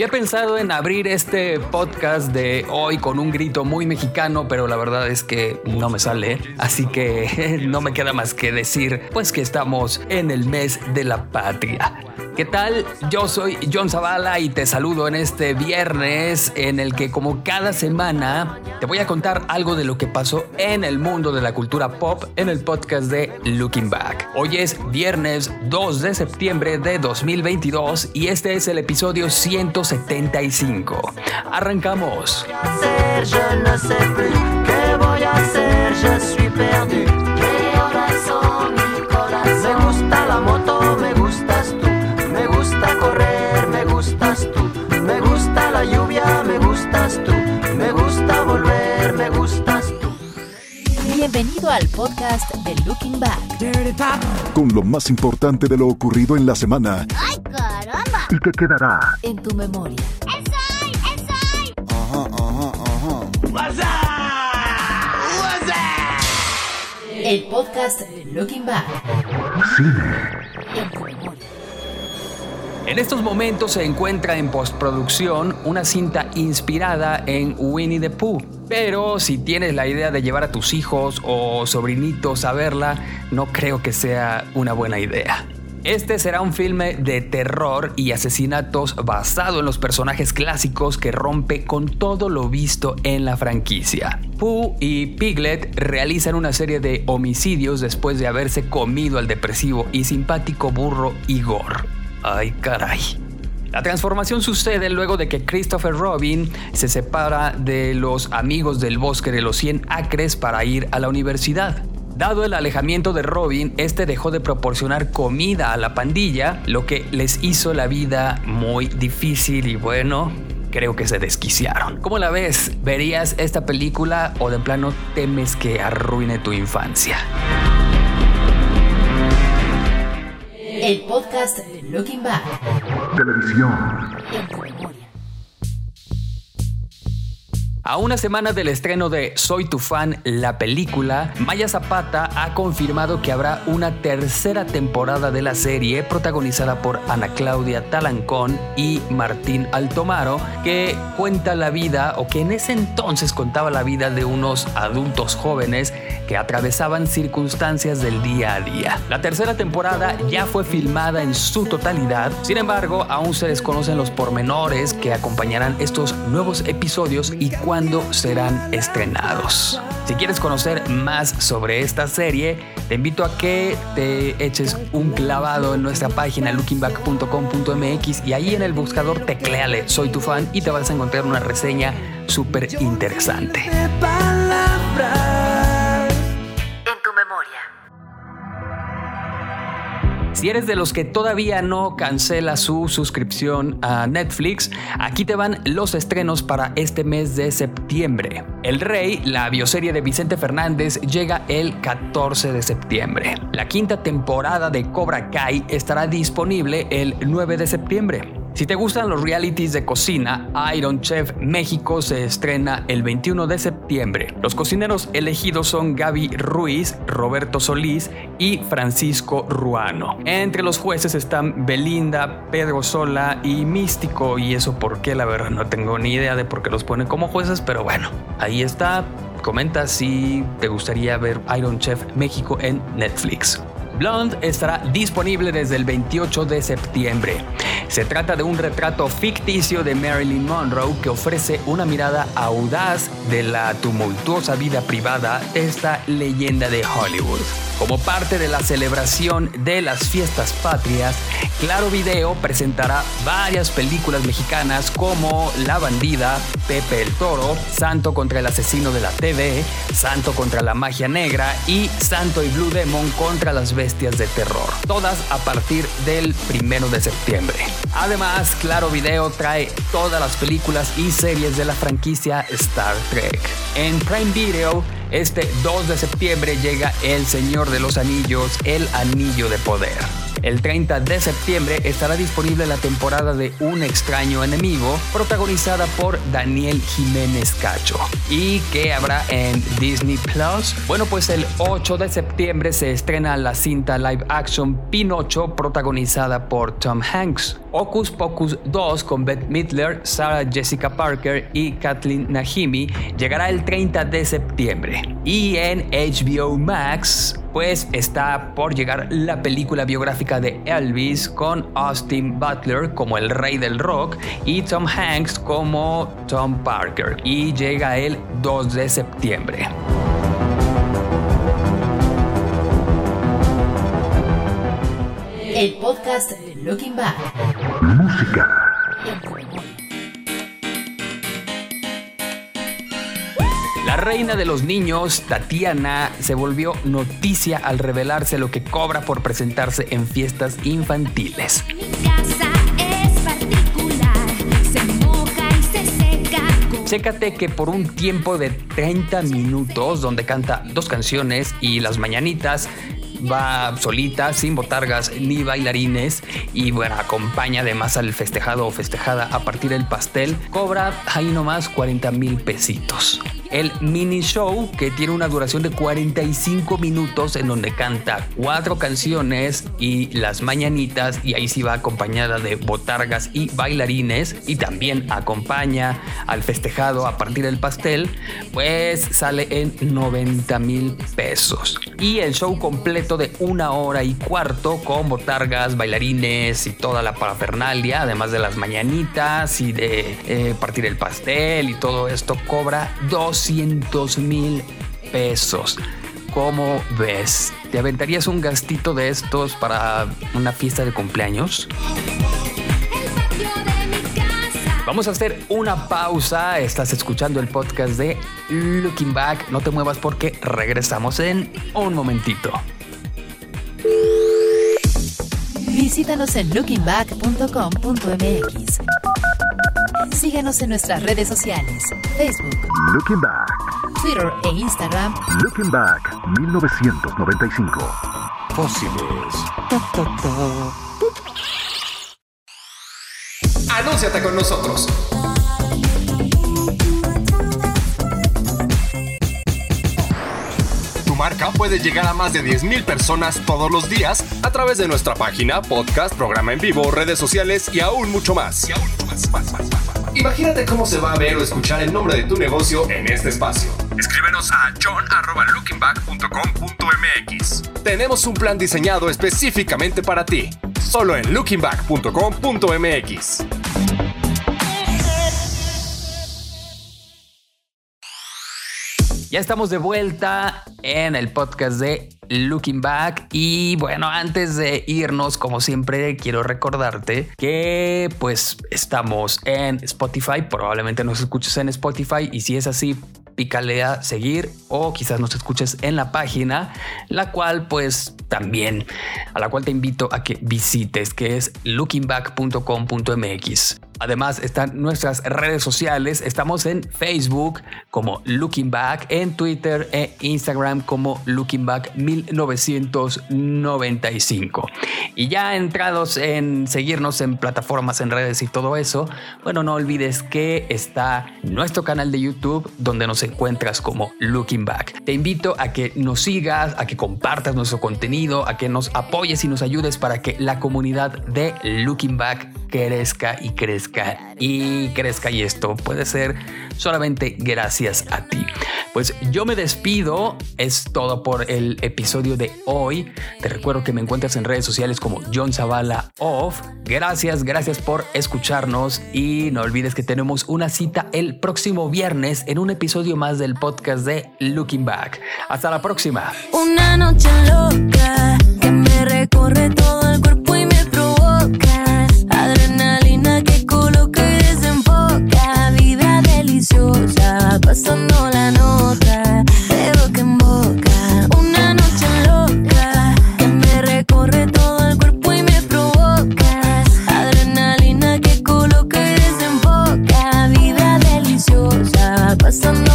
Había pensado en abrir este podcast de hoy con un grito muy mexicano, pero la verdad es que no me sale, así que no me queda más que decir pues que estamos en el mes de la patria. ¿Qué tal? Yo soy John Zavala y te saludo en este viernes en el que como cada semana te voy a contar algo de lo que pasó en el mundo de la cultura pop en el podcast de Looking Back. Hoy es viernes 2 de septiembre de 2022 y este es el episodio 175. Arrancamos. Ne sais plus. ¿Qué voy a hacer? Suis perdu. Bienvenido al podcast de Looking Back. con lo más importante de lo ocurrido en la semana ¡Ay, caramba! y que quedará En tu memoria. ¡Esoy! ¡Esoy! El podcast de Looking Back. En tu memoria. En estos momentos se encuentra en postproducción una cinta inspirada en Winnie the Pooh. Pero si tienes la idea de llevar a tus hijos o sobrinitos a verla, no creo que sea una buena idea. Este será un filme de terror y asesinatos basado en los personajes clásicos que rompe con todo lo visto en la franquicia. Pooh y Piglet realizan una serie de homicidios después de haberse comido al depresivo y simpático burro Igor. Ay, caray. La transformación sucede luego de que Christopher Robin se separa de los amigos del bosque de los 100 acres para ir a la universidad. Dado el alejamiento de Robin, este dejó de proporcionar comida a la pandilla, lo que les hizo la vida muy difícil y bueno, creo que se desquiciaron. ¿Cómo la ves? ¿Verías esta película o de plano temes que arruine tu infancia? El podcast Looking Back. televisión. A una semana del estreno de Soy tu fan, la película, Maya Zapata ha confirmado que habrá una tercera temporada de la serie protagonizada por Ana Claudia Talancón y Martín Altomaro, que cuenta la vida o que en ese entonces contaba la vida de unos adultos jóvenes que atravesaban circunstancias del día a día. La tercera temporada ya fue filmada en su totalidad, sin embargo, aún se desconocen los pormenores que acompañarán estos nuevos episodios y cuándo serán estrenados. Si quieres conocer más sobre esta serie, te invito a que te eches un clavado en nuestra página lookingback.com.mx y ahí en el buscador tecleale Soy tu fan y te vas a encontrar una reseña súper interesante. Si eres de los que todavía no cancela su suscripción a Netflix, aquí te van los estrenos para este mes de septiembre. El Rey, la bioserie de Vicente Fernández, llega el 14 de septiembre. La quinta temporada de Cobra Kai estará disponible el 9 de septiembre. Si te gustan los realities de cocina, Iron Chef México se estrena el 21 de septiembre. Los cocineros elegidos son Gaby Ruiz, Roberto Solís y Francisco Ruano. Entre los jueces están Belinda, Pedro Sola y Místico. Y eso por qué, la verdad, no tengo ni idea de por qué los ponen como jueces, pero bueno, ahí está. Comenta si te gustaría ver Iron Chef México en Netflix. Blonde estará disponible desde el 28 de septiembre. Se trata de un retrato ficticio de Marilyn Monroe que ofrece una mirada audaz de la tumultuosa vida privada de esta leyenda de Hollywood. Como parte de la celebración de las fiestas patrias, Claro Video presentará varias películas mexicanas como La Bandida, Pepe el Toro, Santo contra el asesino de la TV, Santo contra la magia negra y Santo y Blue Demon contra las bestias de terror. Todas a partir del primero de septiembre. Además, Claro Video trae todas las películas y series de la franquicia Star Trek. En Prime Video, este 2 de septiembre llega El Señor de los Anillos, El Anillo de Poder. El 30 de septiembre estará disponible la temporada de Un extraño enemigo, protagonizada por Daniel Jiménez Cacho. ¿Y qué habrá en Disney Plus? Bueno, pues el 8 de septiembre se estrena la cinta live action Pinocho, protagonizada por Tom Hanks. Ocus Pocus 2 con Beth Midler, Sarah Jessica Parker y Kathleen Nahimi llegará el 30 de septiembre. Y en HBO Max, pues está por llegar la película biográfica de Elvis con Austin Butler como el rey del rock y Tom Hanks como Tom Parker. Y llega el 2 de septiembre. El podcast Looking Back. Música. La reina de los niños, Tatiana, se volvió noticia al revelarse lo que cobra por presentarse en fiestas infantiles. Mi casa es particular, se moja y se seca. con- Chécate que por un tiempo de 30 minutos, donde canta dos canciones y las mañanitas, va solita, sin botargas ni bailarines, y bueno, acompaña además al festejado o festejada a partir del pastel, cobra ahí nomás 40 mil pesitos. El mini show, que tiene una duración de 45 minutos, en donde canta cuatro canciones y las mañanitas, y ahí sí va acompañada de botargas y bailarines, y también acompaña al festejado a partir del pastel, pues sale en 90 mil pesos. Y el show completo de una hora y cuarto con botargas, bailarines y toda la parafernalia, además de las mañanitas y de eh, partir el pastel y todo esto, cobra 200 mil pesos. ¿Cómo ves? ¿Te aventarías un gastito de estos para una fiesta de cumpleaños? Vamos a hacer una pausa. Estás escuchando el podcast de Looking Back. No te muevas porque regresamos en un momentito. Visítanos en lookingback.com.mx. Síguenos en nuestras redes sociales, Facebook, Looking Back. Twitter e Instagram Looking Back 1995. Fósiles. Anúnciate con nosotros. Tu marca puede llegar a más de 10.000 personas todos los días a través de nuestra página, podcast, programa en vivo, redes sociales y aún mucho más. Y aún mucho más, más, más, más, más, más. Imagínate cómo se va a ver o escuchar el nombre de tu negocio en este espacio. Escríbenos a john.lookingback.com.mx. Tenemos un plan diseñado específicamente para ti. Solo en lookingback.com.mx. Ya estamos de vuelta en el podcast de Looking Back. Y bueno, antes de irnos, como siempre, quiero recordarte que pues estamos en Spotify, probablemente nos escuches en Spotify. Y si es así, pícale a seguir o quizás nos escuches en la página, la cual pues también, a la cual te invito a que visites, que es lookingback.com.mx. Además están nuestras redes sociales. Estamos en Facebook como Looking Back, en Twitter e Instagram como Looking Back 1995. Y ya entrados en seguirnos en plataformas, en redes y todo eso, bueno, no olvides que está nuestro canal de YouTube donde nos encuentras como Looking Back. Te invito a que nos sigas, a que compartas nuestro contenido, a que nos apoyes y nos ayudes para que la comunidad de Looking Back crezca y crezca y crezca y esto puede ser solamente gracias a ti. Pues yo me despido, es todo por el episodio de hoy. Te recuerdo que me encuentras en redes sociales como John Zavala Off. Gracias, gracias por escucharnos y no olvides que tenemos una cita el próximo viernes en un episodio más del podcast de Looking Back. Hasta la próxima. Una noche loca que me recorre todo el cuerpo